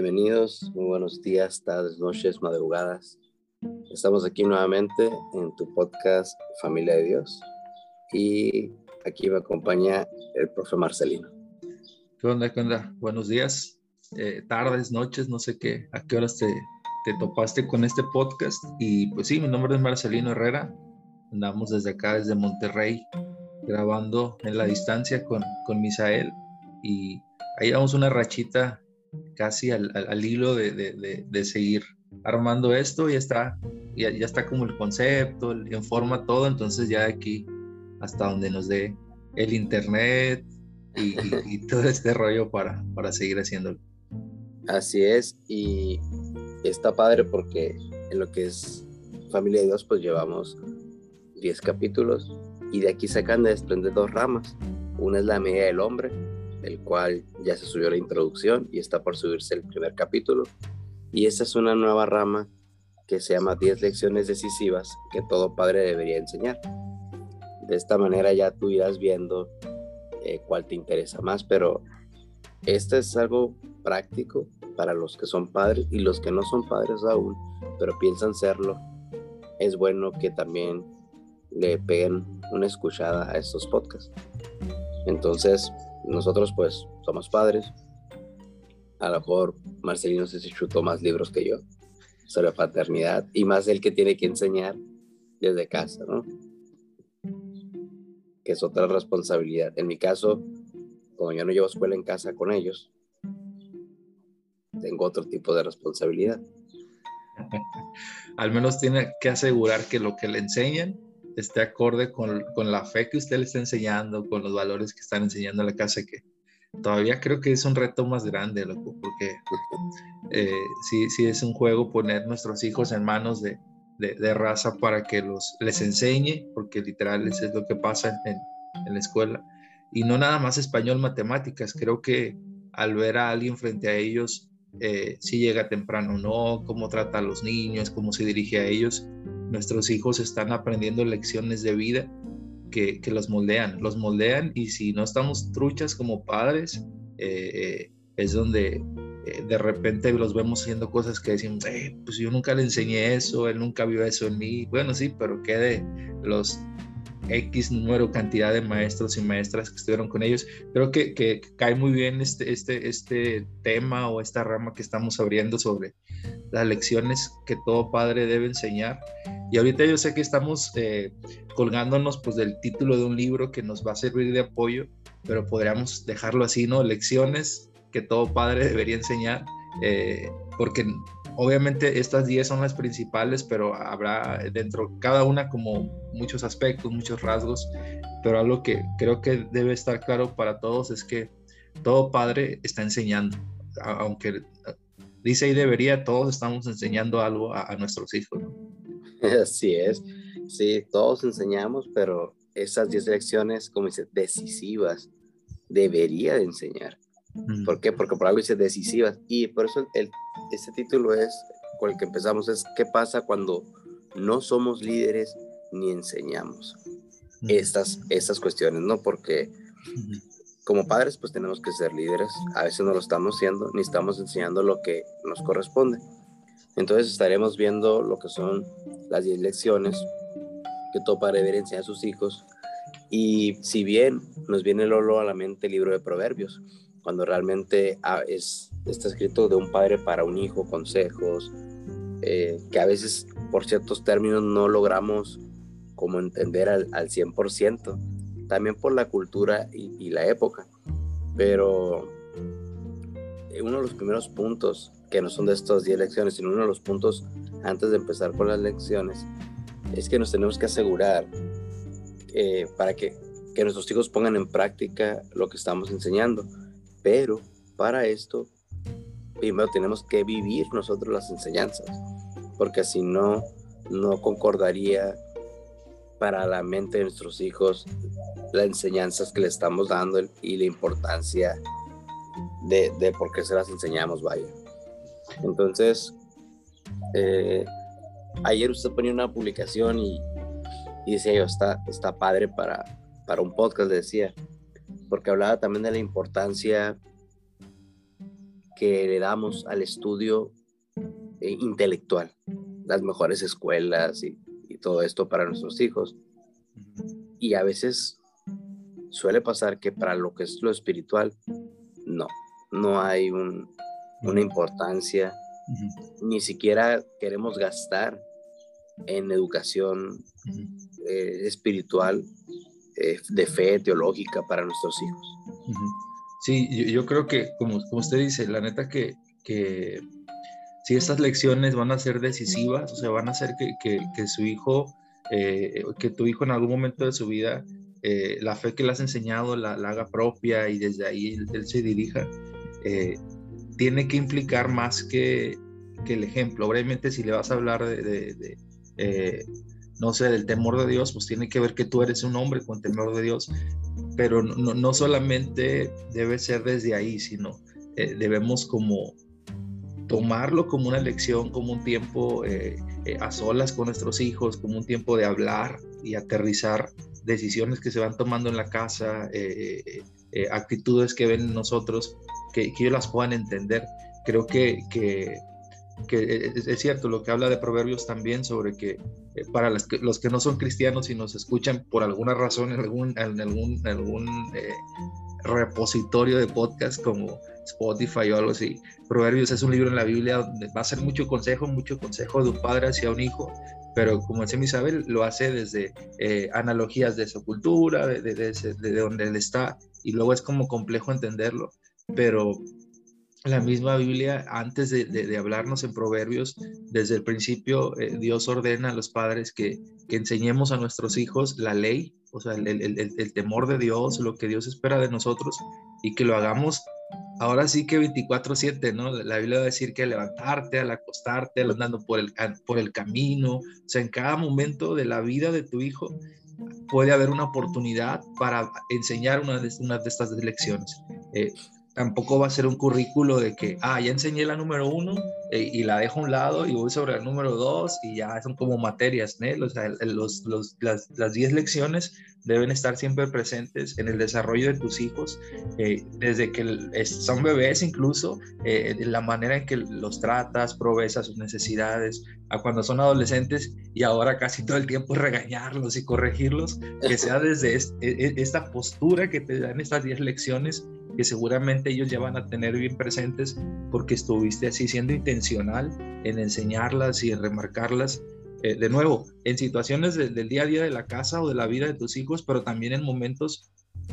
Bienvenidos, muy buenos días, tardes, noches, madrugadas. Estamos aquí nuevamente en tu podcast Familia de Dios y aquí me acompaña el profe Marcelino. ¿Qué onda? ¿Qué onda? Buenos días, eh, tardes, noches, no sé qué, a qué horas te, te topaste con este podcast. Y pues sí, mi nombre es Marcelino Herrera. Andamos desde acá, desde Monterrey, grabando en la distancia con, con Misael. Y ahí vamos una rachita casi al, al, hilo de, de, de, seguir armando esto. Ya está, ya, ya está como el concepto, en forma todo. Entonces ya aquí hasta donde nos dé el internet y, y, todo este rollo para, para seguir haciéndolo. Así es, y está padre porque en lo que es Familia de Dios, pues llevamos 10 capítulos y de aquí sacan de desprender dos ramas. Una es la medida del hombre, el cual ya se subió la introducción y está por subirse el primer capítulo. Y esta es una nueva rama que se llama 10 lecciones decisivas que todo padre debería enseñar. De esta manera ya tú irás viendo eh, cuál te interesa más, pero este es algo práctico para los que son padres y los que no son padres aún, pero piensan serlo. Es bueno que también le peguen una escuchada a estos podcasts. Entonces, nosotros pues somos padres. A lo mejor Marcelino se chutó más libros que yo sobre paternidad y más el que tiene que enseñar desde casa, ¿no? Que es otra responsabilidad. En mi caso, como yo no llevo escuela en casa con ellos, tengo otro tipo de responsabilidad. Al menos tiene que asegurar que lo que le enseñan esté acorde con, con, la fe que usted le está enseñando, con los valores que están enseñando en la casa, que todavía creo que es un reto más grande, loco, porque eh, sí, sí es un juego poner nuestros hijos en manos de, de, raza para que los, les enseñe, porque literal es lo que pasa en, en la escuela. Y no nada más español, matemáticas, creo que al ver a alguien frente a ellos, eh, si llega temprano o no, cómo trata a los niños, cómo se dirige a ellos, nuestros hijos están aprendiendo lecciones de vida que, que los moldean, los moldean y si no estamos truchas como padres, eh, eh, es donde eh, de repente los vemos haciendo cosas que decimos, pues yo nunca le enseñé eso, él nunca vio eso en mí. Bueno, sí, pero ¿qué de los X número, cantidad de maestros y maestras que estuvieron con ellos. Creo que, que, cae muy bien este, este, este tema o esta rama que estamos abriendo sobre las lecciones que todo padre debe enseñar. Y ahorita yo sé que estamos eh, colgándonos pues del título de un libro que nos va a servir de apoyo, pero podríamos dejarlo así, ¿no? Lecciones que todo padre debería enseñar, eh, porque Obviamente estas 10 son las principales, pero habrá dentro cada una como muchos aspectos, muchos rasgos, pero algo que creo que debe estar claro para todos es que todo padre está enseñando, aunque dice y debería, todos estamos enseñando algo a, a nuestros hijos. ¿no? Así es, sí, todos enseñamos, pero esas 10 lecciones, como dice, decisivas, debería de enseñar. ¿Por qué? Porque por algo dice decisivas. Y por eso el, este título es, con el que empezamos, es ¿qué pasa cuando no somos líderes ni enseñamos estas, estas cuestiones? ¿no? Porque como padres pues tenemos que ser líderes. A veces no lo estamos haciendo ni estamos enseñando lo que nos corresponde. Entonces estaremos viendo lo que son las 10 lecciones que todo padre debe enseñar a sus hijos. Y si bien nos viene Lolo a la mente el libro de Proverbios, cuando realmente ah, es, está escrito de un padre para un hijo, consejos, eh, que a veces por ciertos términos no logramos como entender al, al 100%, también por la cultura y, la época. Pero eh, uno de los primeros puntos, que no son de estas 10 lecciones, sino uno de los puntos antes de empezar con las lecciones, es que nos tenemos que asegurar eh, para que, que nuestros hijos pongan en práctica lo que estamos enseñando pero para esto, primero tenemos que vivir nosotros las enseñanzas, porque si no, no concordaría para la mente de nuestros hijos las enseñanzas que le estamos dando y la importancia de, de por qué se las enseñamos, vaya. Entonces, eh, ayer usted ponía una publicación y, y decía yo, está, está padre para, para un podcast, decía, porque hablaba también de la importancia que le damos al estudio eh, intelectual, las mejores escuelas y, y todo esto para nuestros hijos. Y a veces suele pasar que para lo que es lo espiritual, no, no hay una importancia, ni siquiera queremos gastar en educación eh, espiritual, eh, de fe teológica para nuestros hijos. Sí, yo, creo que, como, como, usted dice, la neta que, que si estas lecciones van a ser decisivas, o sea, van a hacer que, que, su hijo, eh, que tu hijo en algún momento de su vida, la fe que le has enseñado la, haga propia y desde ahí él, se dirija, tiene que implicar más que, que, el ejemplo. Obviamente, si le vas a hablar de eh, no sé, del temor de Dios, pues tiene que ver que tú eres un hombre con temor de Dios, pero no, no solamente debe ser desde ahí, sino eh, debemos como tomarlo como una lección, como un tiempo eh, a solas con nuestros hijos, como un tiempo de hablar y aterrizar decisiones que se van tomando en la casa, actitudes que ven nosotros, que, que ellos las puedan entender. Creo que, que que es, cierto lo que habla de Proverbios también sobre que eh, para los que, los no son cristianos y nos escuchan por alguna razón en algún, en algún, algún eh, repositorio de podcast como Spotify o algo así, Proverbios es un libro en la Biblia donde va a ser mucho consejo, mucho consejo de un padre hacia un hijo, pero como dice Isabel, lo hace desde eh, analogías de su cultura, de, de, de, de donde él está, y luego es como complejo entenderlo, pero la misma Biblia, antes de, hablarnos en Proverbios, desde el principio eh, Dios ordena a los padres que, enseñemos a nuestros hijos la ley, o sea, el, temor de Dios, lo que Dios espera de nosotros, y que lo hagamos ahora sí que 24/7, ¿no? La Biblia va a decir que levantarte, al acostarte, andando por el, camino, o sea, en cada momento de la vida de tu hijo puede haber una oportunidad para enseñar una de, una de estas lecciones. Eh, tampoco va a ser un currículo de que, ah, ya enseñé la número uno eh, y la dejo a un lado y voy sobre el número dos y ya son como materias, ¿no? O los, los, las, las diez lecciones deben estar siempre presentes en el desarrollo de tus hijos, eh, desde que son bebés incluso, eh, la manera en que los tratas, provees a sus necesidades, a cuando son adolescentes y ahora casi todo el tiempo regañarlos y corregirlos, que sea desde e, e, esta postura que te dan estas 10 lecciones que seguramente ellos ya van a tener bien presentes porque estuviste así siendo intencional en enseñarlas y en remarcarlas eh, de nuevo, en situaciones del día a día de la casa o de la vida de tus hijos, pero también en momentos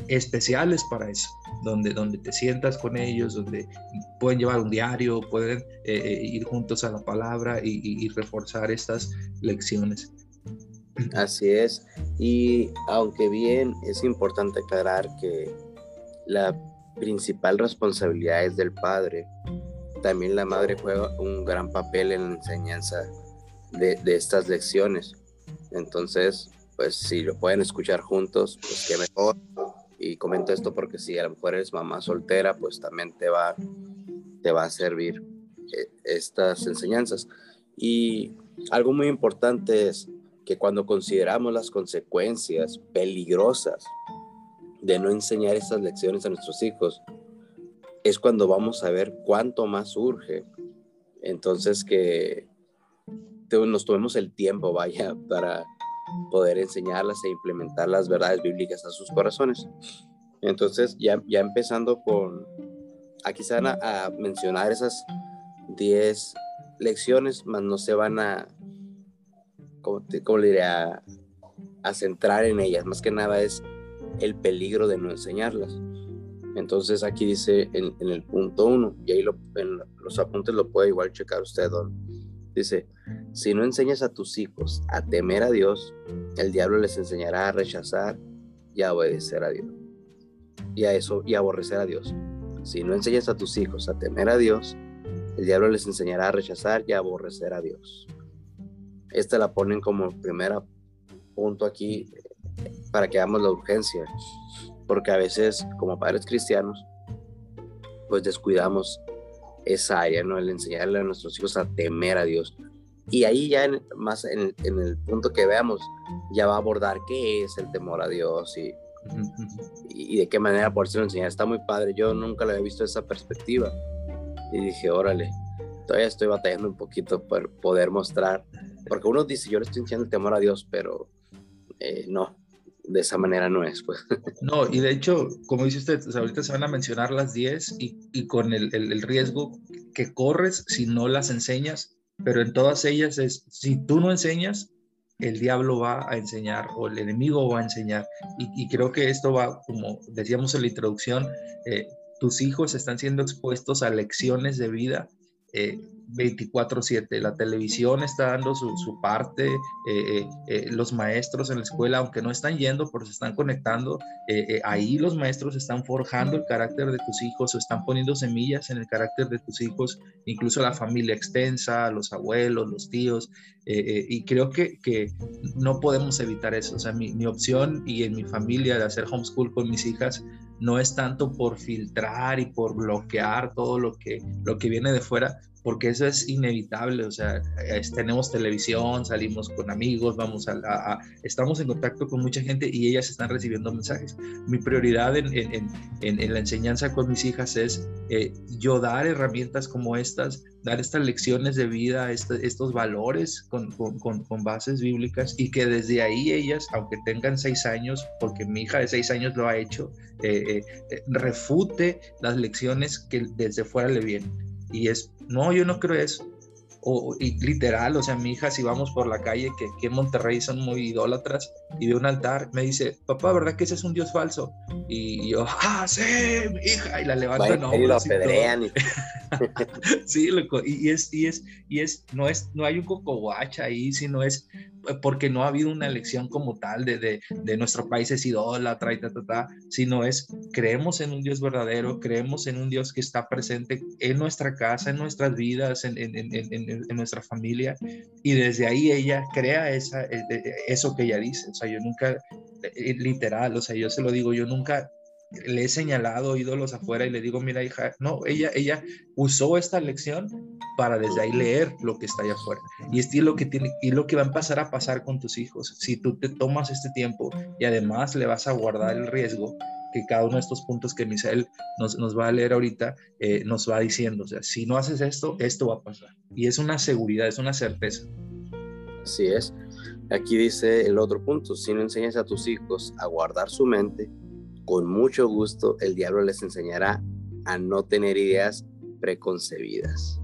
especiales para eso, donde, donde te sientas con ellos, donde pueden llevar un diario, pueden eh, eh, ir juntos a la palabra y, reforzar estas lecciones. Así es, y aunque bien es importante aclarar que la principal responsabilidad es del padre, también la madre juega un gran papel en la enseñanza de, estas lecciones. Entonces, pues si lo pueden escuchar juntos, pues qué mejor. Y comento esto porque si a lo mejor eres mamá soltera, pues también te va, te va a servir eh, estas enseñanzas. Y algo muy importante es que cuando consideramos las consecuencias peligrosas de no enseñar estas lecciones a nuestros hijos, es cuando vamos a ver cuánto más urge. Entonces que nos tomemos el tiempo, vaya, para poder enseñarlas e implementar las verdades bíblicas a sus corazones. Entonces, ya, ya empezando con, aquí se van a, mencionar esas 10 lecciones, más no se van a, como, le diría, a, centrar en ellas, más que nada es el peligro de no enseñarlas. Entonces aquí dice en, el punto 1, y ahí los apuntes lo puede igual checar usted. Dice, si no enseñas a tus hijos a temer a Dios, el diablo les enseñará a rechazar y a obedecer a Dios. Y a eso, y a aborrecer a Dios. Si no enseñas a tus hijos a temer a Dios, el diablo les enseñará a rechazar y a aborrecer a Dios. Esta la ponen como primer punto aquí para que hagamos la urgencia, porque a veces como padres cristianos, pues descuidamos esa área, ¿no? El enseñarle a nuestros hijos a temer a Dios. Y ahí ya más en, el punto que veamos, ya va a abordar qué es el temor a Dios y, y, de qué manera por eso enseñar. Está muy padre, yo nunca lo había visto esa perspectiva. Y dije, órale, todavía estoy batallando un poquito por poder mostrar, porque uno dice, yo le estoy enseñando el temor a Dios, pero eh, no, de esa manera no es, pues. No, y de hecho, como dice usted, ahorita se van a mencionar las 10 y, y con el, el, riesgo que corres si no las enseñas, pero en todas ellas es, si tú no enseñas, el diablo va a enseñar o el enemigo va a enseñar. Y, y creo que esto va, como decíamos en la introducción, eh, tus hijos están siendo expuestos a lecciones de vida eh, 24/7. La televisión está dando su, parte, eh, eh, eh, los maestros en la escuela, aunque no están yendo, pero se están conectando, ahí los maestros están forjando el carácter de tus hijos o están poniendo semillas en el carácter de tus hijos, incluso la familia extensa, los abuelos, los tíos, y creo que, que, no podemos evitar eso. O sea, mi, mi opción y en mi familia de hacer homeschool con mis hijas no es tanto por filtrar y por bloquear todo lo que, lo que viene de fuera, porque eso es inevitable, o sea, tenemos televisión, salimos con amigos, vamos a, estamos en contacto con mucha gente y ellas están recibiendo mensajes. Mi prioridad en, en, en, la enseñanza con mis hijas es eh, yo dar herramientas como estas, dar estas lecciones de vida, este, estos valores con, con, con, bases bíblicas y que desde ahí ellas, aunque tengan seis años, porque mi hija de seis años lo ha hecho, eh, eh, refute las lecciones que desde fuera le vienen y es, no, yo no creo eso. O, y literal, o sea, mi hija, si vamos por la calle, que aquí en Monterrey son muy idólatras, y ve un altar, me dice, papá, ¿verdad que ese es un dios falso? Y yo, ah, sí, mi hija, y la levantan. No, y lo apedrean. sí, loco, y, es, y es, y es, no es, no hay un cocoguacha ahí, sino es porque no ha habido una elección como tal de, de, de nuestro país es idólatra y ta, ta, ta, sino es creemos en un Dios verdadero, creemos en un Dios que está presente en nuestra casa, en nuestras vidas, en, en, en, en nuestra familia, y desde ahí ella crea esa, eh, eso que ella dice. O sea, yo nunca, eh, literal, o sea, yo se lo digo, yo nunca le he señalado ídolos afuera y le digo, mira hija, no, ella, ella usó esta lección para desde ahí leer lo que está allá afuera. Y es lo que tiene, y lo que va a empezar a pasar con tus hijos. Si tú te tomas este tiempo y además le vas a guardar el riesgo que cada uno de estos puntos que Misael nos, nos va a leer ahorita eh, nos va diciendo, o sea, si no haces esto, esto va a pasar. Y es una seguridad, es una certeza. Así es. Aquí dice el otro punto, si no enseñas a tus hijos a guardar su mente, con mucho gusto el diablo les enseñará a no tener ideas preconcebidas.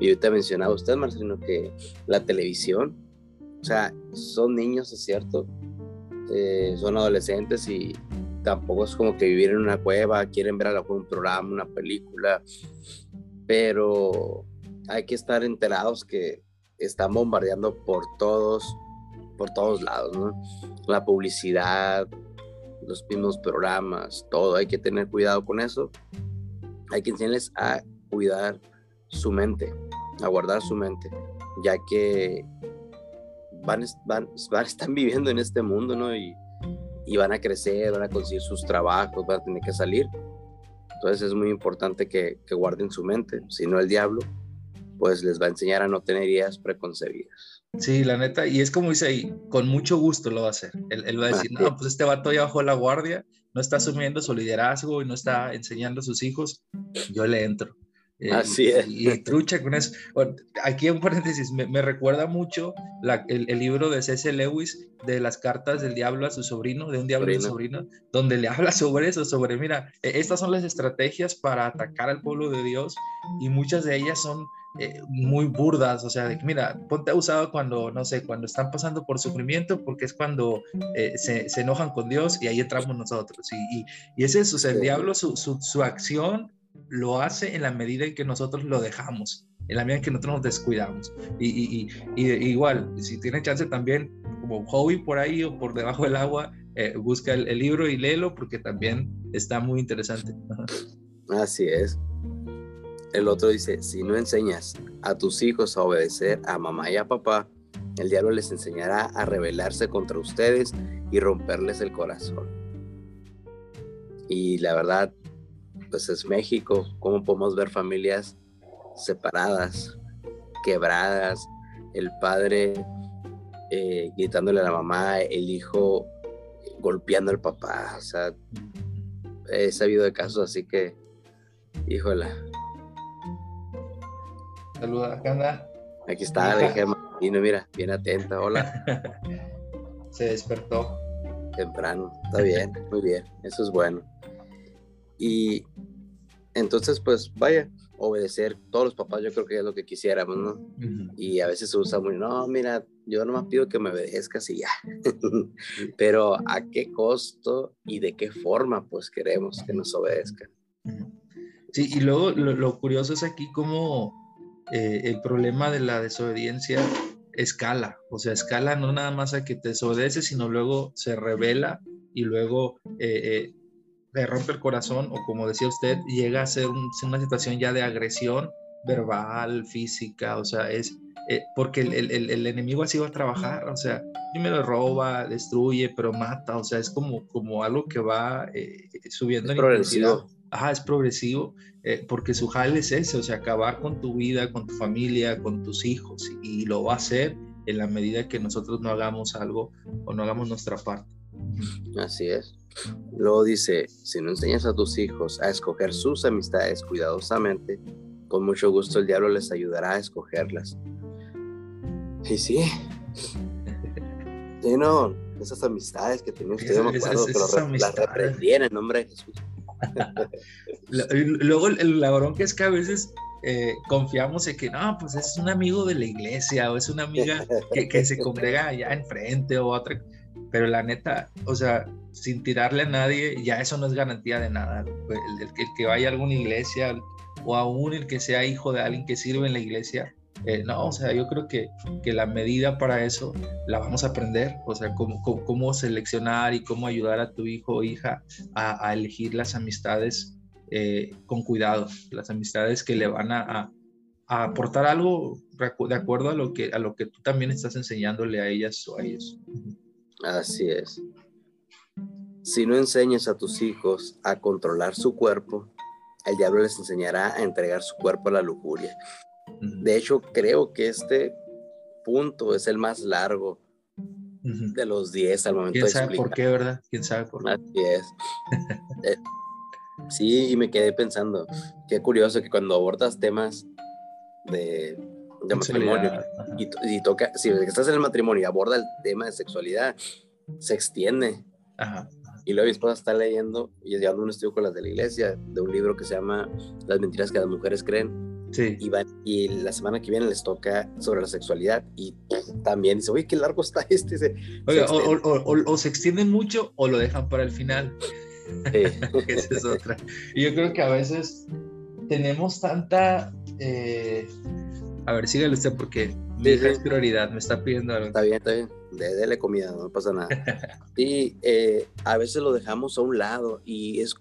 Y ahorita mencionaba usted, Marcelino, que la televisión, o sea, son niños, es cierto, eh, son adolescentes y tampoco es como que vivir en una cueva, quieren ver a un programa, una película, pero hay que estar enterados que están bombardeando por todos, por todos lados, ¿no? La publicidad, los mismos programas, todo, hay que tener cuidado con eso. Hay que enseñarles a cuidar su mente, a guardar su mente, ya que van, van, van están viviendo en este mundo, ¿no? Y, y van a crecer, van a conseguir sus trabajos, van a tener que salir. Entonces es muy importante que, que guarden su mente, si no el diablo, pues les va a enseñar a no tener ideas preconcebidas. Sí, la neta, y es como dice ahí, con mucho gusto lo va a hacer. Él, va a decir, no, pues este vato ya bajó la guardia, no está asumiendo su liderazgo y no está enseñando a sus hijos, yo le entro. Eh, Así es. Y, trucha con eso. aquí un paréntesis, me, recuerda mucho el, libro de C.S. Lewis de las cartas del diablo a su sobrino, de un diablo a su sobrino, donde le habla sobre eso, sobre, mira, e, estas son las estrategias para atacar al pueblo de Dios y muchas de ellas son eh, muy burdas, o sea, de que mira, ponte usado cuando, no sé, cuando están pasando por sufrimiento, porque es cuando eh, se, se, enojan con Dios y ahí entramos nosotros. Y, y, es, o sea, el diablo, su, su, su, acción lo hace en la medida en que nosotros lo dejamos, en la medida en que nosotros nos descuidamos. Y, y igual, si tiene chance también, como hobby por ahí o por debajo del agua, eh, busca el, el libro y léelo porque también está muy interesante. Así es. El otro dice, si no enseñas a tus hijos a obedecer a mamá y a papá, el diablo les enseñará a rebelarse contra ustedes y romperles el corazón. Y la verdad, pues es México, ¿cómo podemos ver familias separadas, quebradas, el padre eh, gritándole a la mamá, el hijo golpeando al papá? O sea, he sabido de casos así que, híjola, Saluda, acá anda. Aquí está, le dije Martino, mira, bien atenta, hola. Se despertó. Temprano, está bien, muy bien, eso es bueno. Y entonces, pues vaya, obedecer. Todos los papás yo creo que es lo que quisiéramos, ¿no? Y a veces se usa muy, no, mira, yo nomás pido que me obedezcas y ya. Pero ¿a qué costo y de qué forma pues queremos que nos obedezcan? Sí, y luego lo, curioso es aquí como eh, el problema de la desobediencia escala, o sea, escala no nada más a que te desobedece, sino luego se revela y luego eh, eh le rompe el corazón o como decía usted, llega a ser una situación ya de agresión verbal, física, o sea, es eh, porque el, el, el, enemigo así va a trabajar, o sea, primero roba, destruye, pero mata, o sea, es como, como algo que va subiendo es progresivo. Ajá, es progresivo, eh, porque su jale es ese, o sea, acabar con tu vida, con tu familia, con tus hijos, y lo va a hacer en la medida que nosotros no hagamos algo o no hagamos nuestra parte. Así es. Luego dice, si no enseñas a tus hijos a escoger sus amistades cuidadosamente, con mucho gusto el diablo les ayudará a escogerlas. Y sí, sí, no, esas amistades que tenía usted, me acuerdo que las reprendieron en nombre de Jesús. Luego el, ladrón que es que a veces eh, confiamos en que no, pues es un amigo de la iglesia o es una amiga que, que se congrega allá enfrente o otra pero la neta, o sea, sin tirarle a nadie, ya eso no es garantía de nada. El, que vaya a alguna iglesia o aún el que sea hijo de alguien que sirve en la iglesia, eh, no, o sea, yo creo que, que, la medida para eso la vamos a aprender, o sea, cómo, cómo, seleccionar y cómo ayudar a tu hijo o hija a, elegir las amistades eh, con cuidado, las amistades que le van a, a, aportar algo de acuerdo a lo, que, a lo que tú también estás enseñándole a ellas o a ellos. Así es. Si no enseñas a tus hijos a controlar su cuerpo, el diablo les enseñará a entregar su cuerpo a la lujuria. De hecho, creo que este punto es el más largo de los 10 al momento ¿Quién sabe por qué, verdad? ¿Quién sabe por qué? Así es. Eh, sí, y me quedé pensando, qué curioso que cuando abordas temas de de matrimonio y, toca, si estás en el matrimonio y aborda el tema de sexualidad, se extiende. Y luego mi esposa está leyendo y llevando un estudio con las de la iglesia de un libro que se llama Las mentiras que las mujeres creen. Sí. Y, y la semana que viene les toca sobre la sexualidad y también dice, oye, qué largo está este. o, se extienden mucho o lo dejan para el final. Sí. Esa es otra. Y yo creo que a veces tenemos tanta eh, a ver, sígale usted porque mi es prioridad, me está pidiendo algo. Está bien, está bien. Dele comida, no pasa nada. y eh, a veces lo dejamos a un lado y es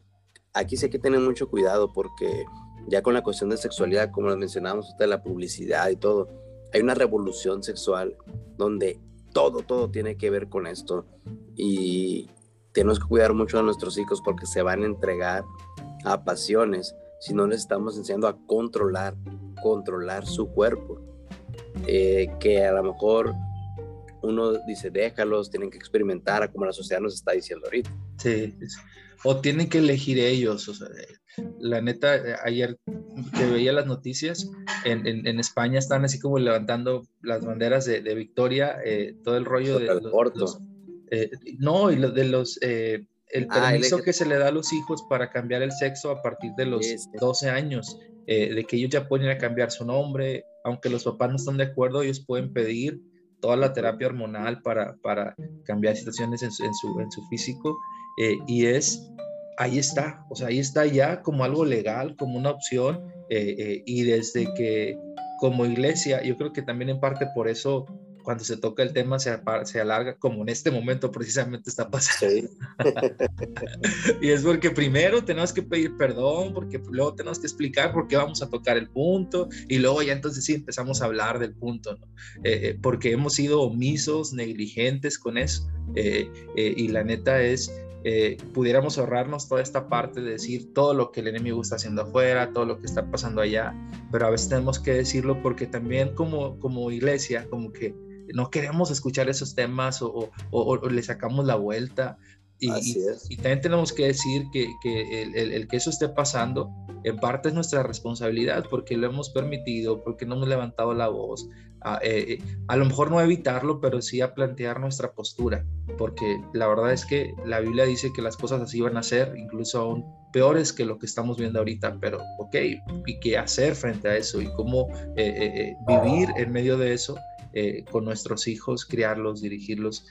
aquí sí hay que tener mucho cuidado porque ya con la cuestión de sexualidad, como lo mencionábamos usted, la publicidad y todo, hay una revolución sexual donde todo, todo tiene que ver con esto y tenemos que cuidar mucho a nuestros hijos porque se van a entregar a pasiones si no les estamos enseñando a controlar controlar su cuerpo. Eh, que a lo mejor uno dice, déjalos, tienen que experimentar, como la sociedad nos está diciendo ahorita. Sí, o tienen que elegir ellos. O sea, la neta, ayer que veía las noticias, en, en, España están así como levantando las banderas de, de Victoria, eh, todo el rollo de... Los, eh, no, y lo, de los... el ah, permiso que se le da a los hijos para cambiar el sexo a partir de los 12 años. Eh, de que ellos ya pueden ir a cambiar su nombre, aunque los papás no están de acuerdo, ellos pueden pedir toda la terapia hormonal para, para cambiar situaciones en su, en su, en su físico eh, y es, ahí está, o sea, ahí está ya como algo legal, como una opción eh, y desde que como iglesia, yo creo que también en parte por eso cuando se toca el tema se, se alarga, como en este momento precisamente está pasando. y es porque primero tenemos que pedir perdón, porque luego tenemos que explicar por qué vamos a tocar el punto, y luego ya entonces sí empezamos a hablar del punto, ¿no? Eh, eh, porque hemos sido omisos, negligentes con eso. Eh, y la neta es, pudiéramos ahorrarnos toda esta parte de decir todo lo que el enemigo está haciendo afuera, todo lo que está pasando allá, pero a veces tenemos que decirlo porque también como, como iglesia, como que no queremos escuchar esos temas o, le sacamos la vuelta, Y, y, también tenemos que decir que, que el, el, que eso esté pasando en parte es nuestra responsabilidad porque lo hemos permitido, porque no hemos levantado la voz. A, eh, eh, a, lo mejor no evitarlo, pero sí a plantear nuestra postura, porque la verdad es que la Biblia dice que las cosas así van a ser, incluso aún peores que lo que estamos viendo ahorita, pero ok, ¿y qué hacer frente a eso? ¿Y cómo eh, vivir en medio de eso? Con nuestros hijos, criarlos, dirigirlos.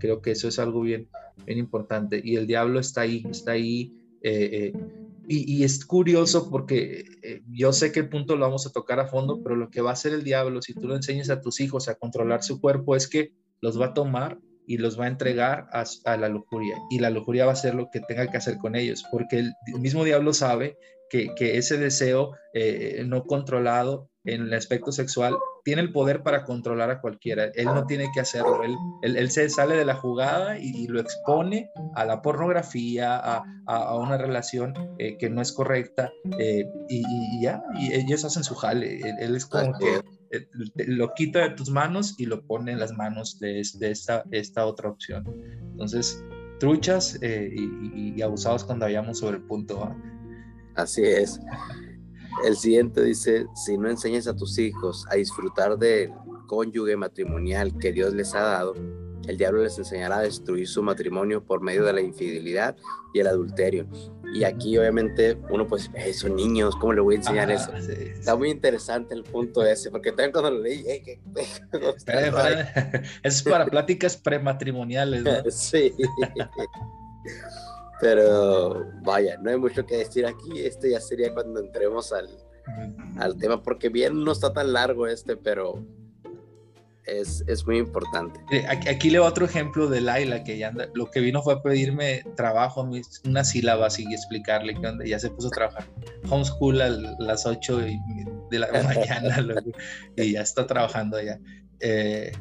creo que eso es algo bien, bien importante. Y el diablo está ahí, está ahí. Eh, eh, y, es curioso porque eh, yo sé que el punto lo vamos a tocar a fondo, pero lo que va a hacer el diablo si tú lo enseñas a tus hijos a controlar su cuerpo es que los va a tomar y los va a entregar a, la lujuria. Y la lujuria va a ser lo que tenga que hacer con ellos, porque el, mismo diablo sabe que ese deseo no controlado en el aspecto sexual tiene el poder para controlar a cualquiera. Él no tiene que hacerlo. Él, él, se sale de la jugada y, lo expone a la pornografía, a, a, una relación eh, que no es correcta. Eh, y, ya, y ellos hacen su jale. Él, es como que eh, lo quita de tus manos y lo pone en las manos de, de esta, esta otra opción. Entonces, truchas y, y, abusados cuando vayamos sobre el punto Así es. El siguiente dice, si no enseñas a tus hijos a disfrutar del cónyuge matrimonial que Dios les ha dado, el diablo les enseñará a destruir su matrimonio por medio de la infidelidad y el adulterio. Y aquí obviamente uno pues, son niños, ¿cómo le voy a enseñar eso? Está muy interesante el punto ese, porque también cuando lo leí, es para pláticas prematrimoniales, ¿no? sí. Pero vaya, no hay mucho que decir aquí. Este ya sería cuando entremos al, al tema, porque bien no está tan largo este, pero es, es, muy importante. Aquí, leo otro ejemplo de Laila, que ya lo que vino fue a pedirme trabajo, unas sílabas y explicarle que ya se puso a trabajar. Homeschool a las 8 de la mañana y ya está trabajando allá. Eh,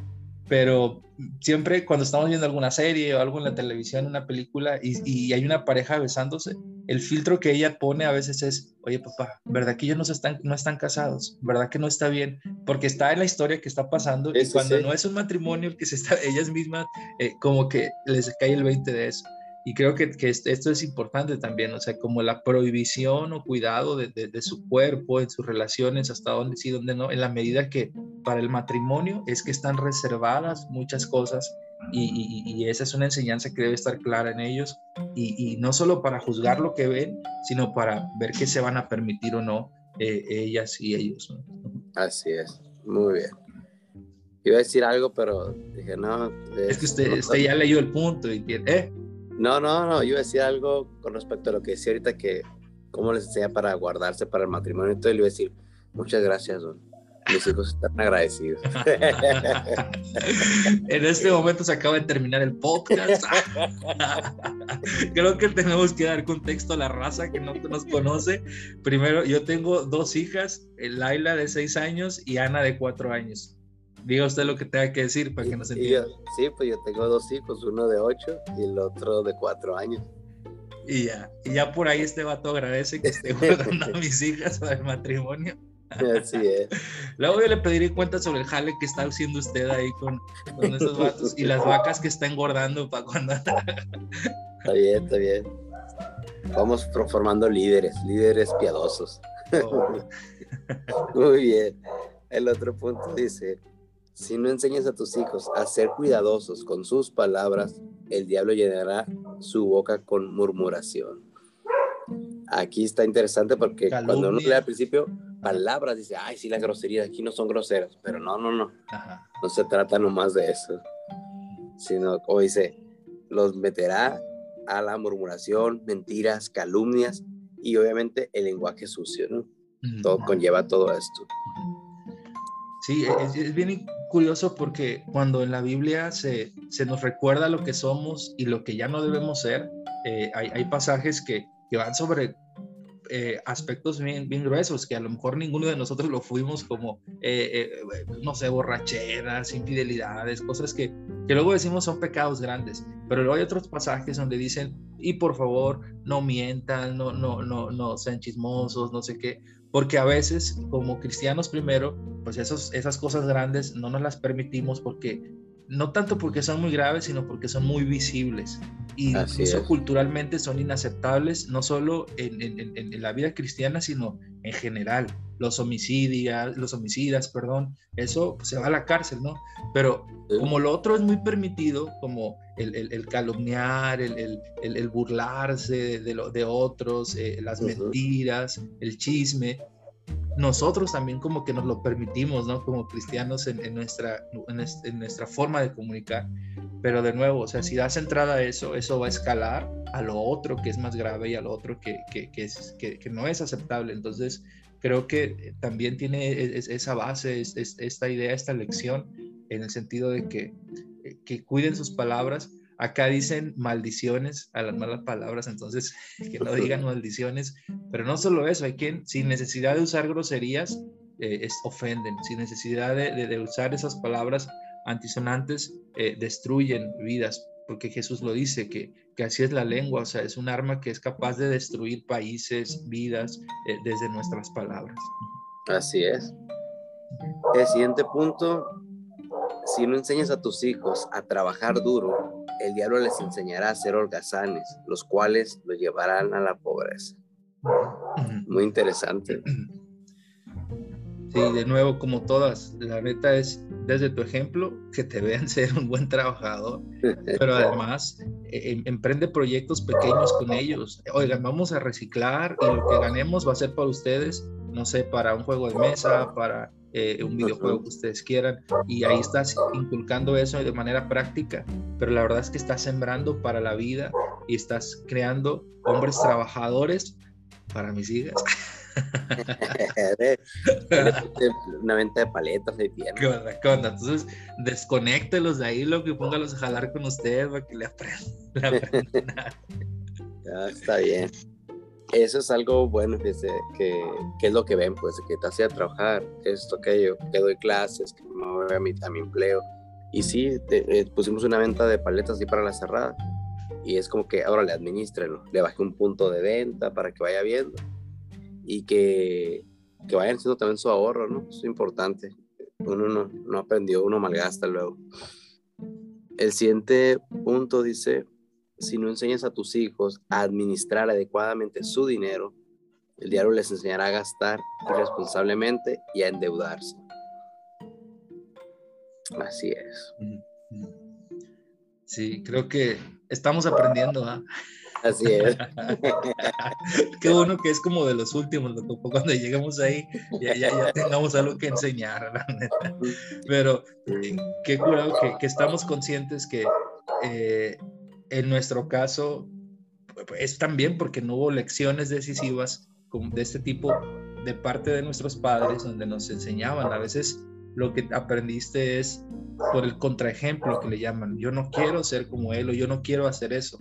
pero siempre cuando estamos viendo alguna serie o algo en la televisión, una película, y, hay una pareja besándose, el filtro que ella pone a veces es, oye papá, ¿verdad que ellos no están, no están casados? ¿Verdad que no está bien? Porque está en la historia que está pasando y cuando no es un matrimonio que se está, ellas mismas, eh, como que les cae el 20 de eso. Y creo que, que, esto es importante también, o sea, como la prohibición o cuidado de, de, su cuerpo, en sus relaciones, hasta dónde sí, dónde no, en la medida que para el matrimonio es que están reservadas muchas cosas y, y, esa es una enseñanza que debe estar clara en ellos y, no solo para juzgar lo que ven, sino para ver qué se van a permitir o no eh, ellas y ellos. Así es, muy bien. Iba a decir algo, pero dije, no. Es, que usted, usted ya leyó el punto y tiene, ¿eh? No, no, no, yo iba a decir algo con respecto a lo que decía ahorita que cómo les enseña para guardarse para el matrimonio. Entonces le iba a decir, muchas gracias, don. Mis hijos están agradecidos. en este momento se acaba de terminar el podcast. Creo que tenemos que dar contexto a la raza que no nos conoce. Primero, yo tengo dos hijas, Laila de seis años y Ana de cuatro años. Diga usted lo que tenga que decir para que nos entienda. sí, pues yo tengo dos hijos, uno de ocho y el otro de cuatro años. Y ya, y ya por ahí este vato agradece que esté guardando a mis hijas para el matrimonio. Así es. Luego yo le pediré cuenta sobre el jale que está haciendo usted ahí con, con esos vatos y las vacas que está engordando para cuando. está bien, está bien. Vamos formando líderes, líderes piadosos. Oh. Muy bien. El otro punto dice, si no enseñas a tus hijos a ser cuidadosos con sus palabras, el diablo llenará su boca con murmuración. Aquí está interesante porque cuando uno lee al principio palabras, dice, ay, sí, las groserías aquí no son groseras, pero no, no, no. No se trata nomás de eso, sino, como dice, los meterá a la murmuración, mentiras, calumnias y obviamente el lenguaje sucio, ¿no? Todo conlleva todo esto. Sí, es, es, bien curioso porque cuando en la Biblia se, se, nos recuerda lo que somos y lo que ya no debemos ser, eh, hay, hay, pasajes que, que van sobre eh, aspectos bien, bien, gruesos, que a lo mejor ninguno de nosotros lo fuimos como, eh, no sé, borracheras, infidelidades, cosas que, que luego decimos son pecados grandes, pero luego hay otros pasajes donde dicen, y por favor, no mientan, no, no, no, no sean chismosos, no sé qué, porque a veces como cristianos primero, pues esos, esas cosas grandes no nos las permitimos porque, no tanto porque son muy graves, sino porque son muy visibles. y incluso culturalmente son inaceptables, no solo en, en, en, la vida cristiana, sino en general. Los homicidios, los homicidas, perdón, eso se va a la cárcel, ¿no? Pero como lo otro es muy permitido, como el, el, calumniar, el, el, burlarse de, lo, de otros, eh, las mentiras, el chisme, nosotros también como que nos lo permitimos, ¿no? Como cristianos en, nuestra, en, nuestra forma de comunicar. Pero de nuevo, o sea, si das entrada a eso, eso va a escalar a lo otro que es más grave y a lo otro que, que, que, es, que, no es aceptable. Entonces, creo que también tiene esa base, esta idea, esta lección, en el sentido de que, que cuiden sus palabras, Acá dicen maldiciones a las malas palabras, entonces que no digan maldiciones, pero no solo eso, hay quien sin necesidad de usar groserías eh, es, ofenden, sin necesidad de, usar esas palabras antisonantes eh, destruyen vidas, porque Jesús lo dice, que, que, así es la lengua, o sea, es un arma que es capaz de destruir países, vidas, eh, desde nuestras palabras. Así es. El siguiente punto, si no enseñas a tus hijos a trabajar duro, el diablo les enseñará a ser holgazanes, los cuales los llevarán a la pobreza. Muy interesante. Sí, de nuevo, como todas, la neta es desde tu ejemplo que te vean ser un buen trabajador, pero además e, em, emprende proyectos pequeños con ellos. Oigan, vamos a reciclar y lo que ganemos va a ser para ustedes, no sé, para un juego de mesa, para eh, un videojuego que ustedes quieran y ahí estás inculcando eso de manera práctica, pero la verdad es que estás sembrando para la vida y estás creando hombres trabajadores para mis hijas. Una venta de paletas de piernas. Entonces, desconéctelos de ahí, lo que póngalos a jalar con ustedes para que le aprendan. está bien eso es algo bueno que, es lo que ven, pues, que te hacía trabajar, esto, aquello, que doy clases, que me voy a mi, a empleo. Y sí, eh, pusimos una venta de paletas así para la cerrada. Y es como que ahora le administren, le bajé un punto de venta para que vaya viendo. Y que, que vayan haciendo también su ahorro, ¿no? Es importante. Uno no, no aprendió, uno malgasta luego. El siguiente punto dice, si no enseñas a tus hijos a administrar adecuadamente su dinero, el diablo les enseñará a gastar irresponsablemente y a endeudarse. Así es. Sí, creo que estamos aprendiendo. ¿ah? Así es. Qué bueno que es como de los últimos, cuando lleguemos ahí ya, ya, tengamos algo que enseñar, la neta. Pero eh, qué curado que, que, estamos conscientes que eh, en nuestro caso es también porque no hubo lecciones decisivas de este tipo de parte de nuestros padres donde nos enseñaban. A veces lo que aprendiste es por el contraejemplo que le llaman. Yo no quiero ser como él o yo no quiero hacer eso.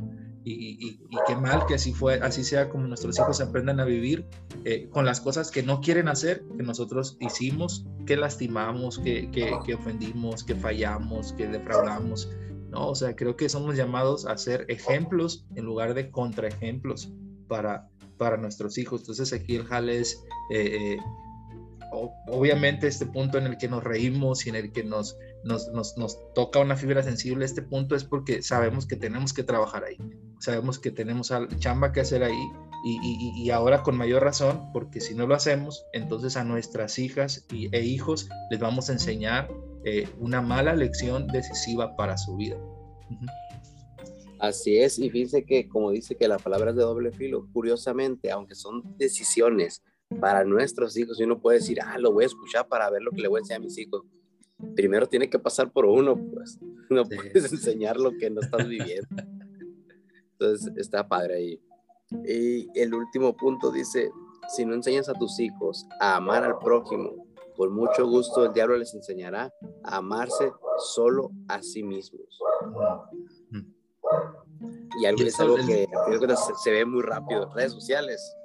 Y, qué mal que así, fue, así sea como nuestros hijos aprendan a vivir eh, con las cosas que no quieren hacer, que nosotros hicimos, que lastimamos, que, que ofendimos, que fallamos, que defraudamos. ¿No? O sea, creo que somos llamados a ser ejemplos en lugar de contraejemplos para, para nuestros hijos. Entonces aquí el jale eh, eh, obviamente este punto en el que nos reímos y en el que nos, nos, nos, toca una fibra sensible, este punto es porque sabemos que tenemos que trabajar ahí, sabemos que tenemos chamba que hacer ahí y, y, ahora con mayor razón, porque si no lo hacemos, entonces a nuestras hijas y, e hijos les vamos a enseñar eh, una mala lección decisiva para su vida. Así es, y fíjense que como dice que la palabra es de doble filo, curiosamente, aunque son decisiones para nuestros hijos, uno puede decir, ah, lo voy a escuchar para ver lo que le voy a enseñar a mis hijos. Primero tiene que pasar por uno, pues no puedes enseñar lo que no estás viviendo. Entonces está padre ahí. Y el último punto dice, si no enseñas a tus hijos a amar al prójimo, por mucho gusto el diablo les enseñará a amarse solo a sí mismos. Y algo, es algo que se, ve muy rápido en redes sociales.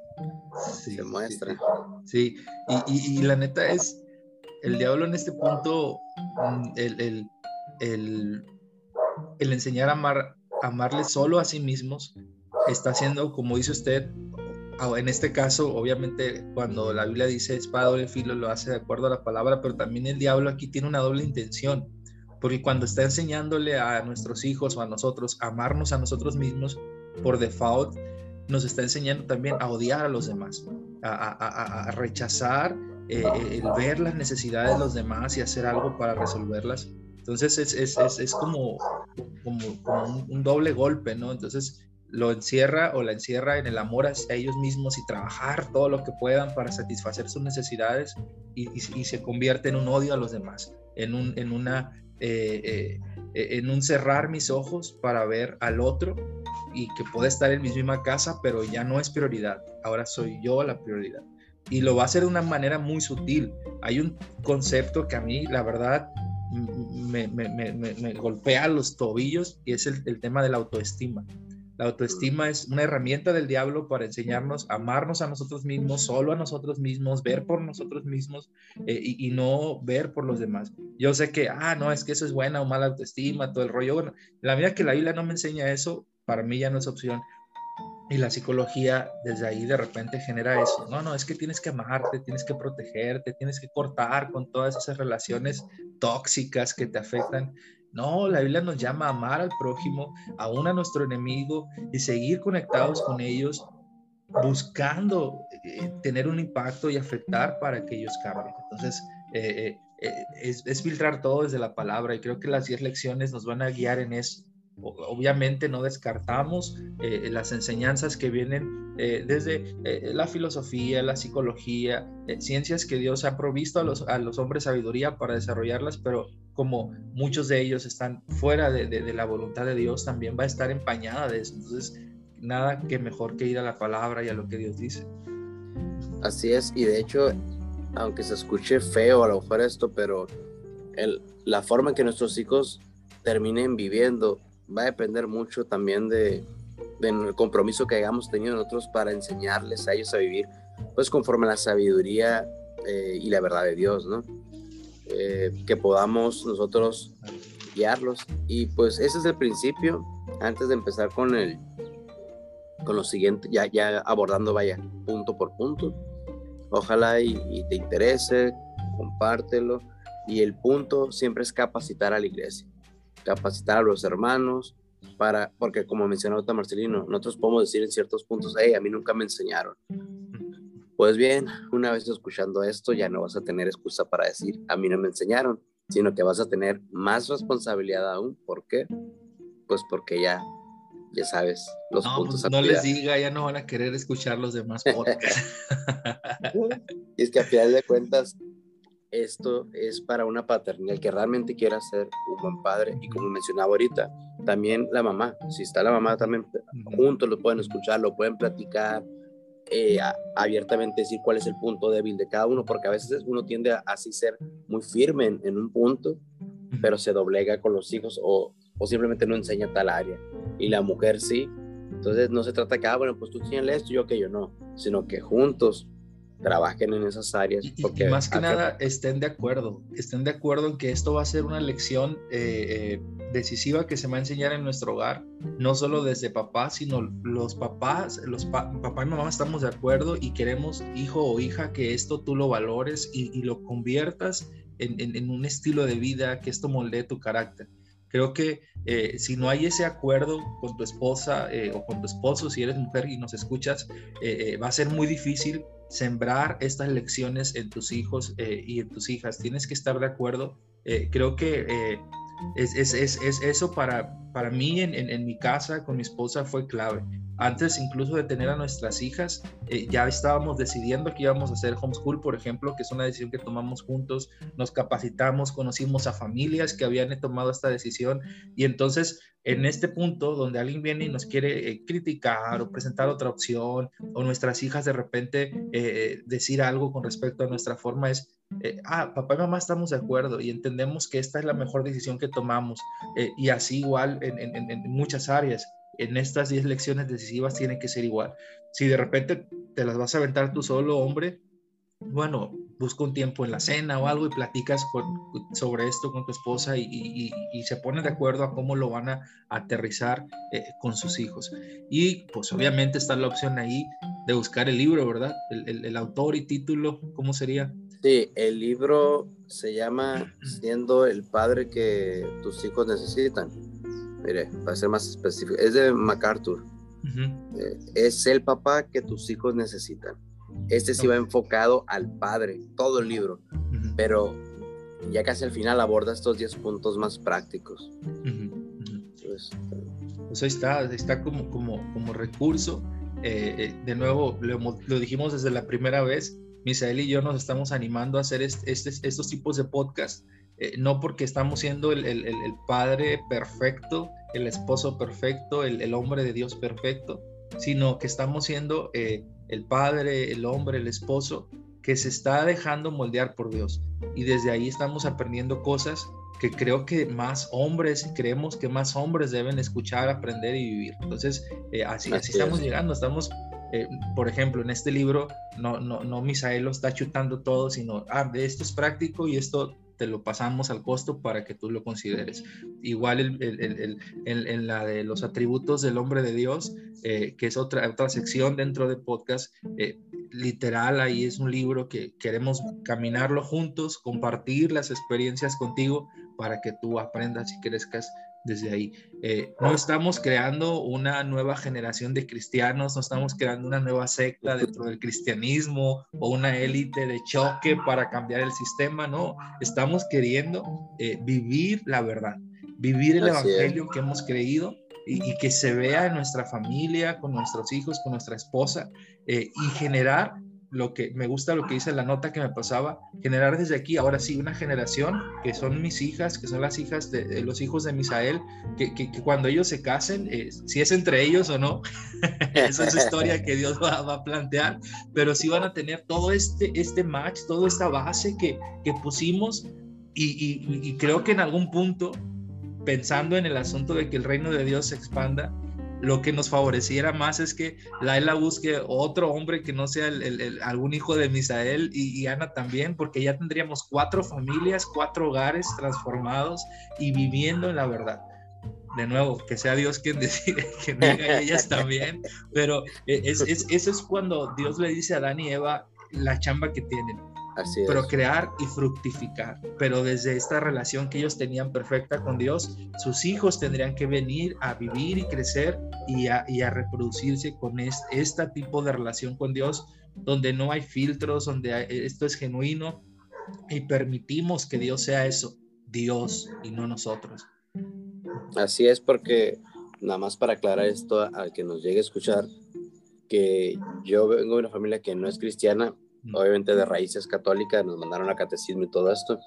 se muestra. Sí, Y, la neta es, el diablo en este punto, mm, el, el, el enseñar a amar, amarle solo a sí mismos, está haciendo, como dice usted, en este caso, obviamente, cuando la Biblia dice espada doble filo, lo hace de acuerdo a la palabra, pero también el diablo aquí tiene una doble intención, porque cuando está enseñándole a nuestros hijos o a nosotros a amarnos a nosotros mismos, por default, nos está enseñando también a odiar a los demás, a, rechazar eh, el ver las necesidades de los demás y hacer algo para resolverlas. Entonces es, es, es, es como, como, un, doble golpe, ¿no? Entonces lo encierra o la encierra en el amor hacia ellos mismos y trabajar todo lo que puedan para satisfacer sus necesidades y, se convierte en un odio a los demás, en, un, en una eh, eh, en un cerrar mis ojos para ver al otro y que puede estar en mi misma casa, pero ya no es prioridad. Ahora soy yo la prioridad. Y lo va a hacer de una manera muy sutil. Hay un concepto que a mí, la verdad, me, golpea los tobillos y es el tema de la autoestima. La autoestima es una herramienta del diablo para enseñarnos a amarnos a nosotros mismos, solo a nosotros mismos, ver por nosotros mismos eh, y, no ver por los demás. Yo sé que, ah, no, es que eso es buena o mala autoestima, todo el rollo. Bueno, la vida que la Biblia no me enseña eso, para mí ya no es opción. Y la psicología desde ahí de repente genera eso. No, no, es que tienes que amarte, tienes que protegerte, tienes que cortar con todas esas relaciones tóxicas que te afectan. No, la Biblia nos llama a amar al prójimo, aún a nuestro enemigo y seguir conectados con ellos, buscando eh, tener un impacto y afectar para que ellos cambien. Entonces, eh, eh, es, es, filtrar todo desde la palabra y creo que las 10 lecciones nos van a guiar en eso. Obviamente no descartamos las enseñanzas que vienen desde la filosofía, la psicología, ciencias que Dios ha provisto a los, a los hombres sabiduría para desarrollarlas, pero como muchos de ellos están fuera de, la voluntad de Dios, también va a estar empañada de eso. Entonces, nada que mejor que ir a la palabra y a lo que Dios dice. Así es, y de hecho, aunque se escuche feo a lo mejor esto, pero el, la forma en que nuestros hijos terminen viviendo va a depender mucho también de, del compromiso que hayamos tenido nosotros para enseñarles a ellos a vivir, pues conforme a la sabiduría eh, y la verdad de Dios, ¿no? Eh, que podamos nosotros guiarlos. Y pues ese es el principio, antes de empezar con el con lo siguiente, ya, ya abordando, vaya, punto por punto. Ojalá y, te interese, compártelo. Y el punto siempre es capacitar a la iglesia, capacitar a los hermanos, para, porque como mencionó Marcelino, nosotros podemos decir en ciertos puntos, hey, a mí nunca me enseñaron. Pues bien, una vez escuchando esto, ya no vas a tener excusa para decir, a mí no me enseñaron, sino que vas a tener más responsabilidad aún. ¿Por qué? Pues porque ya, ya sabes los no, puntos. Pues no les diga, ya no van a querer escuchar los demás podcasts. y es que a final de cuentas, esto es para una paternidad que realmente quiera ser un buen padre. Y como mencionaba ahorita, también la mamá, si está la mamá también juntos lo pueden escuchar, lo pueden platicar, eh, abiertamente decir cuál es el punto débil de cada uno, porque a veces uno tiende a así ser muy firme en, un punto, pero se doblega con los hijos o, o, simplemente no enseña tal área. Y la mujer sí. Entonces no se trata que, ah, bueno, pues tú enseñale esto, yo que yo no, sino que juntos trabajen en esas áreas. Porque más que nada estén de acuerdo, estén de acuerdo en que esto va a ser una lección eh, eh, decisiva que se va a enseñar en nuestro hogar, no solo desde papá, sino los papás, los papá y mamá estamos de acuerdo y queremos, hijo o hija, que esto tú lo valores y, lo conviertas en, un estilo de vida, que esto moldee tu carácter. Creo que eh, si no hay ese acuerdo con tu esposa o con tu esposo, si eres mujer y nos escuchas, va a ser muy difícil sembrar estas lecciones en tus hijos eh, y en tus hijas. Tienes que estar de acuerdo. Eh, creo que eh, es, es, es, eso para, para mí en, en, mi casa con mi esposa fue clave. Antes incluso de tener a nuestras hijas, ya estábamos decidiendo que íbamos a hacer homeschool, por ejemplo, que es una decisión que tomamos juntos, nos capacitamos, conocimos a familias que habían tomado esta decisión y entonces en este punto donde alguien viene y nos quiere eh, criticar o presentar otra opción o nuestras hijas de repente eh, decir algo con respecto a nuestra forma es, eh, ah, papá y mamá estamos de acuerdo y entendemos que esta es la mejor decisión que tomamos y así igual en, muchas áreas. En estas 10 lecciones decisivas tienen que ser igual. Si de repente te las vas a aventar tú solo, hombre, bueno, busca un tiempo en la cena o algo y platicas sobre esto con tu esposa y, se ponen de acuerdo a cómo lo van a aterrizar eh, con sus hijos. Y pues obviamente está la opción ahí de buscar el libro, ¿verdad? El, autor y título, ¿cómo sería? Sí, el libro se llama Siendo el padre que tus hijos necesitan. Mire, para ser más específico, es de MacArthur. Eh, es el papá que tus hijos necesitan. Este sí va enfocado al padre, todo el libro, pero ya casi al final aborda estos 10 puntos más prácticos. pues, ahí está, está como, como, como recurso. Eh, eh, de nuevo, lo, dijimos desde la primera vez, Misael y yo nos estamos animando a hacer este, estos tipos de podcast, eh, no porque estamos siendo el, el, el, padre perfecto, el esposo perfecto, el, hombre de Dios perfecto, sino que estamos siendo el padre, el hombre, el esposo que se está dejando moldear por Dios. Y desde ahí estamos aprendiendo cosas que creo que más hombres, creemos que más hombres deben escuchar, aprender y vivir. Entonces, eh, así, así, estamos llegando, estamos, eh, por ejemplo, en este libro, no, no, no Misael lo está chutando todo, sino, ah, de esto es práctico y esto te lo pasamos al costo para que tú lo consideres. Igual el, en, la de los atributos del hombre de Dios, eh, que es otra, otra sección dentro de podcast, eh, literal, ahí es un libro que queremos caminarlo juntos, compartir las experiencias contigo para que tú aprendas y crezcas desde ahí. Eh, no estamos creando una nueva generación de cristianos, no estamos creando una nueva secta dentro del cristianismo o una élite de choque para cambiar el sistema, no, estamos queriendo eh, vivir la verdad, vivir el evangelio que hemos creído y, que se vea en nuestra familia, con nuestros hijos, con nuestra esposa eh, y generar lo que me gusta lo que dice la nota que me pasaba, generar desde aquí, ahora sí, una generación que son mis hijas, que son las hijas de, los hijos de Misael, que, que, cuando ellos se casen, eh, si es entre ellos o no, esa es historia que Dios va, a plantear, pero sí van a tener todo este, este match, toda esta base que, que pusimos y creo que en algún punto, pensando en el asunto de que el reino de Dios se expanda, lo que nos favoreciera más es que Laila busque otro hombre que no sea algún hijo de Misael y, Ana también, porque ya tendríamos cuatro familias, cuatro hogares transformados y viviendo en la verdad. De nuevo, que sea Dios quien decide, que diga ellas también, pero e, es, es, eso es cuando Dios le dice a Adán y Eva la chamba que tienen pero crear y fructificar. Pero desde esta relación que ellos tenían perfecta con Dios, sus hijos tendrían que venir a vivir y crecer y a, y a reproducirse con este, tipo de relación con Dios, donde no hay filtros, donde esto es genuino y permitimos que Dios sea eso, Dios y no nosotros. Así es porque, nada más para aclarar esto al que nos llegue a escuchar, que yo vengo de una familia que no es cristiana, obviamente de raíces católicas, nos mandaron a catecismo y todo esto,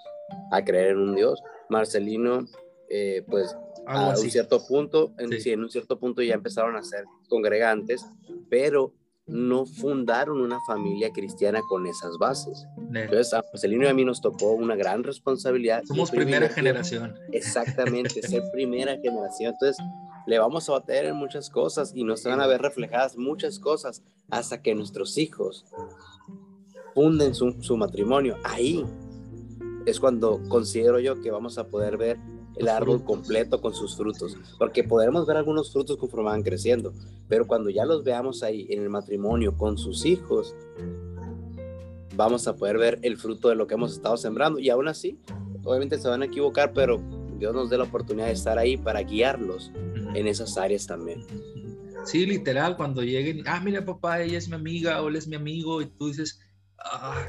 a creer en un Dios. Marcelino, eh, pues a un cierto punto, en, sí. en un cierto punto ya empezaron a ser congregantes, pero no fundaron una familia cristiana con esas bases. Entonces, a Marcelino y a mí nos tocó una gran responsabilidad. Somos primera generación. Exactamente, ser primera generación. Entonces, le vamos a bater en muchas cosas y nos van a ver reflejadas muchas cosas hasta que nuestros hijos funden su, matrimonio. Ahí es cuando considero yo que vamos a poder ver el árbol completo con sus frutos, porque podremos ver algunos frutos conforme van creciendo, pero cuando ya los veamos ahí en el matrimonio con sus hijos, vamos a poder ver el fruto de lo que hemos estado sembrando y aún así, obviamente se van a equivocar, pero Dios nos dé la oportunidad de estar ahí para guiarlos en esas áreas también. Sí, literal, cuando lleguen, ah, mira papá, ella es mi amiga o él es mi amigo y tú dices, Ah,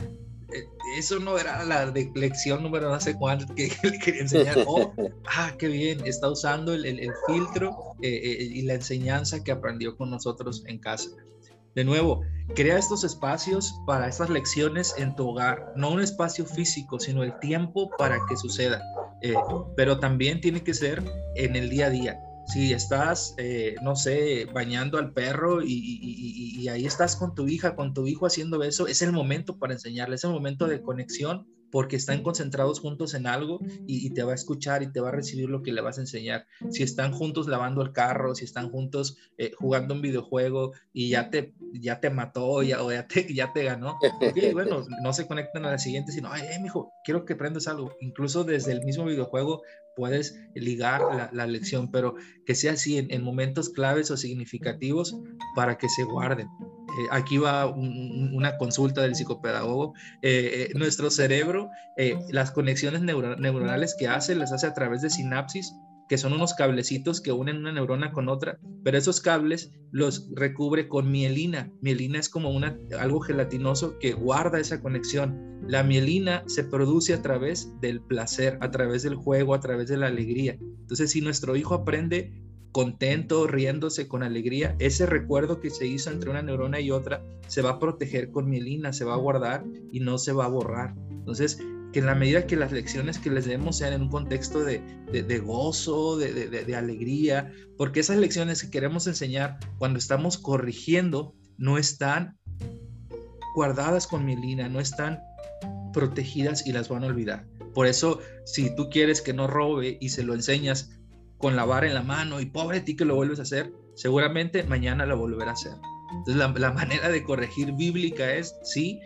eh, eso no era la lección número no sé cuánto que, le quería enseñar. Oh, ah, qué bien, está usando el, filtro eh, eh, y la enseñanza que aprendió con nosotros en casa. De nuevo, crea estos espacios para estas lecciones en tu hogar, no un espacio físico, sino el tiempo para que suceda. pero también tiene que ser en el día a día si estás, eh, no sé, bañando al perro y, ahí estás con tu hija, con tu hijo haciendo eso, es el momento para enseñarle, es el momento de conexión porque están concentrados juntos en algo y, te va a escuchar y te va a recibir lo que le vas a enseñar. Si están juntos lavando el carro, si están juntos eh, jugando un videojuego y ya te, ya te mató ya, o ya te, ya te ganó, bueno, no se conectan a la siguiente, sino, ay, eh, mijo, quiero que aprendas algo. Incluso desde el mismo videojuego puedes ligar la, lección, pero que sea así en, momentos claves o significativos para que se guarden. eh, aquí va una consulta del psicopedagogo, eh, nuestro cerebro, las conexiones neuronales que hace, las hace a través de sinapsis, que son unos cablecitos que unen una neurona con otra, pero esos cables los recubre con mielina. Mielina es como una, algo gelatinoso que guarda esa conexión. La mielina se produce a través del placer, a través del juego, a través de la alegría. Entonces, si nuestro hijo aprende contento, riéndose con alegría, ese recuerdo que se hizo entre una neurona y otra se va a proteger con mielina, se va a guardar y no se va a borrar. Entonces, que en la medida que las lecciones que les demos sean en un contexto de, gozo, de, alegría, porque esas lecciones que queremos enseñar cuando estamos corrigiendo no están guardadas con mielina, no están protegidas y las van a olvidar. Por eso, si tú quieres que no robe y se lo enseñas con la vara en la mano y pobre ti que lo vuelves a hacer, seguramente mañana lo volverá a hacer. Entonces la, manera de corregir bíblica es, sí,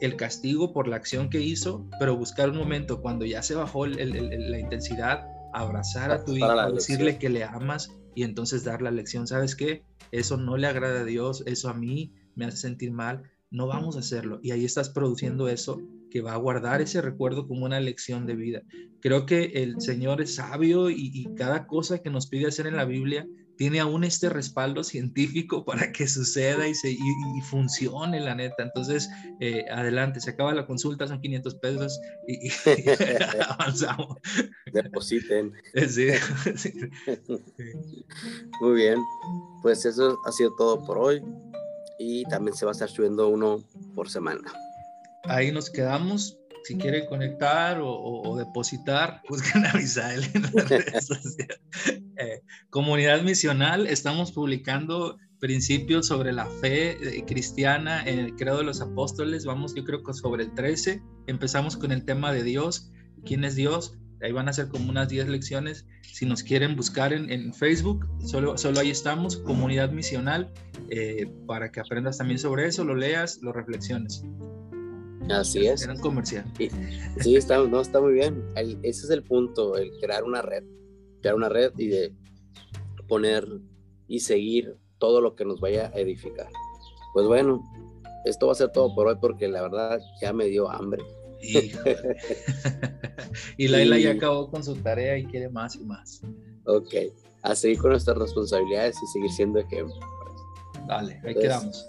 el castigo por la acción que hizo, pero buscar un momento cuando ya se bajó la intensidad, abrazar a tu hijo, decirle que le amas y entonces dar la lección. ¿Sabes qué? Eso no le agrada a Dios, eso a mí me hace sentir mal, no vamos a hacerlo. Y ahí estás produciendo eso que va a guardar ese recuerdo como una lección de vida. Creo que el Señor es sabio y, cada cosa que nos pide hacer en la Biblia tiene aún este respaldo científico para que suceda y, se, y, funcione, la neta. Entonces, eh, adelante, se acaba la consulta, son 500 pesos y, avanzamos. Depositen. Muy bien, pues eso ha sido todo por hoy y también se va a estar subiendo uno por semana ahí nos quedamos. Si quieren conectar o, depositar, busquen a Misael en las redes sociales. Eh, comunidad misional, estamos publicando principios sobre la fe eh, cristiana en el credo de los apóstoles. Vamos, yo creo que sobre el 13. Empezamos con el tema de Dios. ¿Quién es Dios? Ahí van a ser como unas 10 lecciones. Si nos quieren buscar en, Facebook, solo, solo ahí estamos, comunidad misional, eh, para que aprendas también sobre eso, lo leas, lo reflexiones. Así es. Era un comercial. Sí, está, no, está muy bien. ese es el punto, el crear una red. Crear una red y de poner y seguir todo lo que nos vaya a edificar. Pues bueno, esto va a ser todo por hoy porque la verdad ya me dio hambre. y Laila ya acabó con su tarea y quiere más y más. Ok, a seguir con nuestras responsabilidades y seguir siendo ejemplo. Vale, ahí quedamos.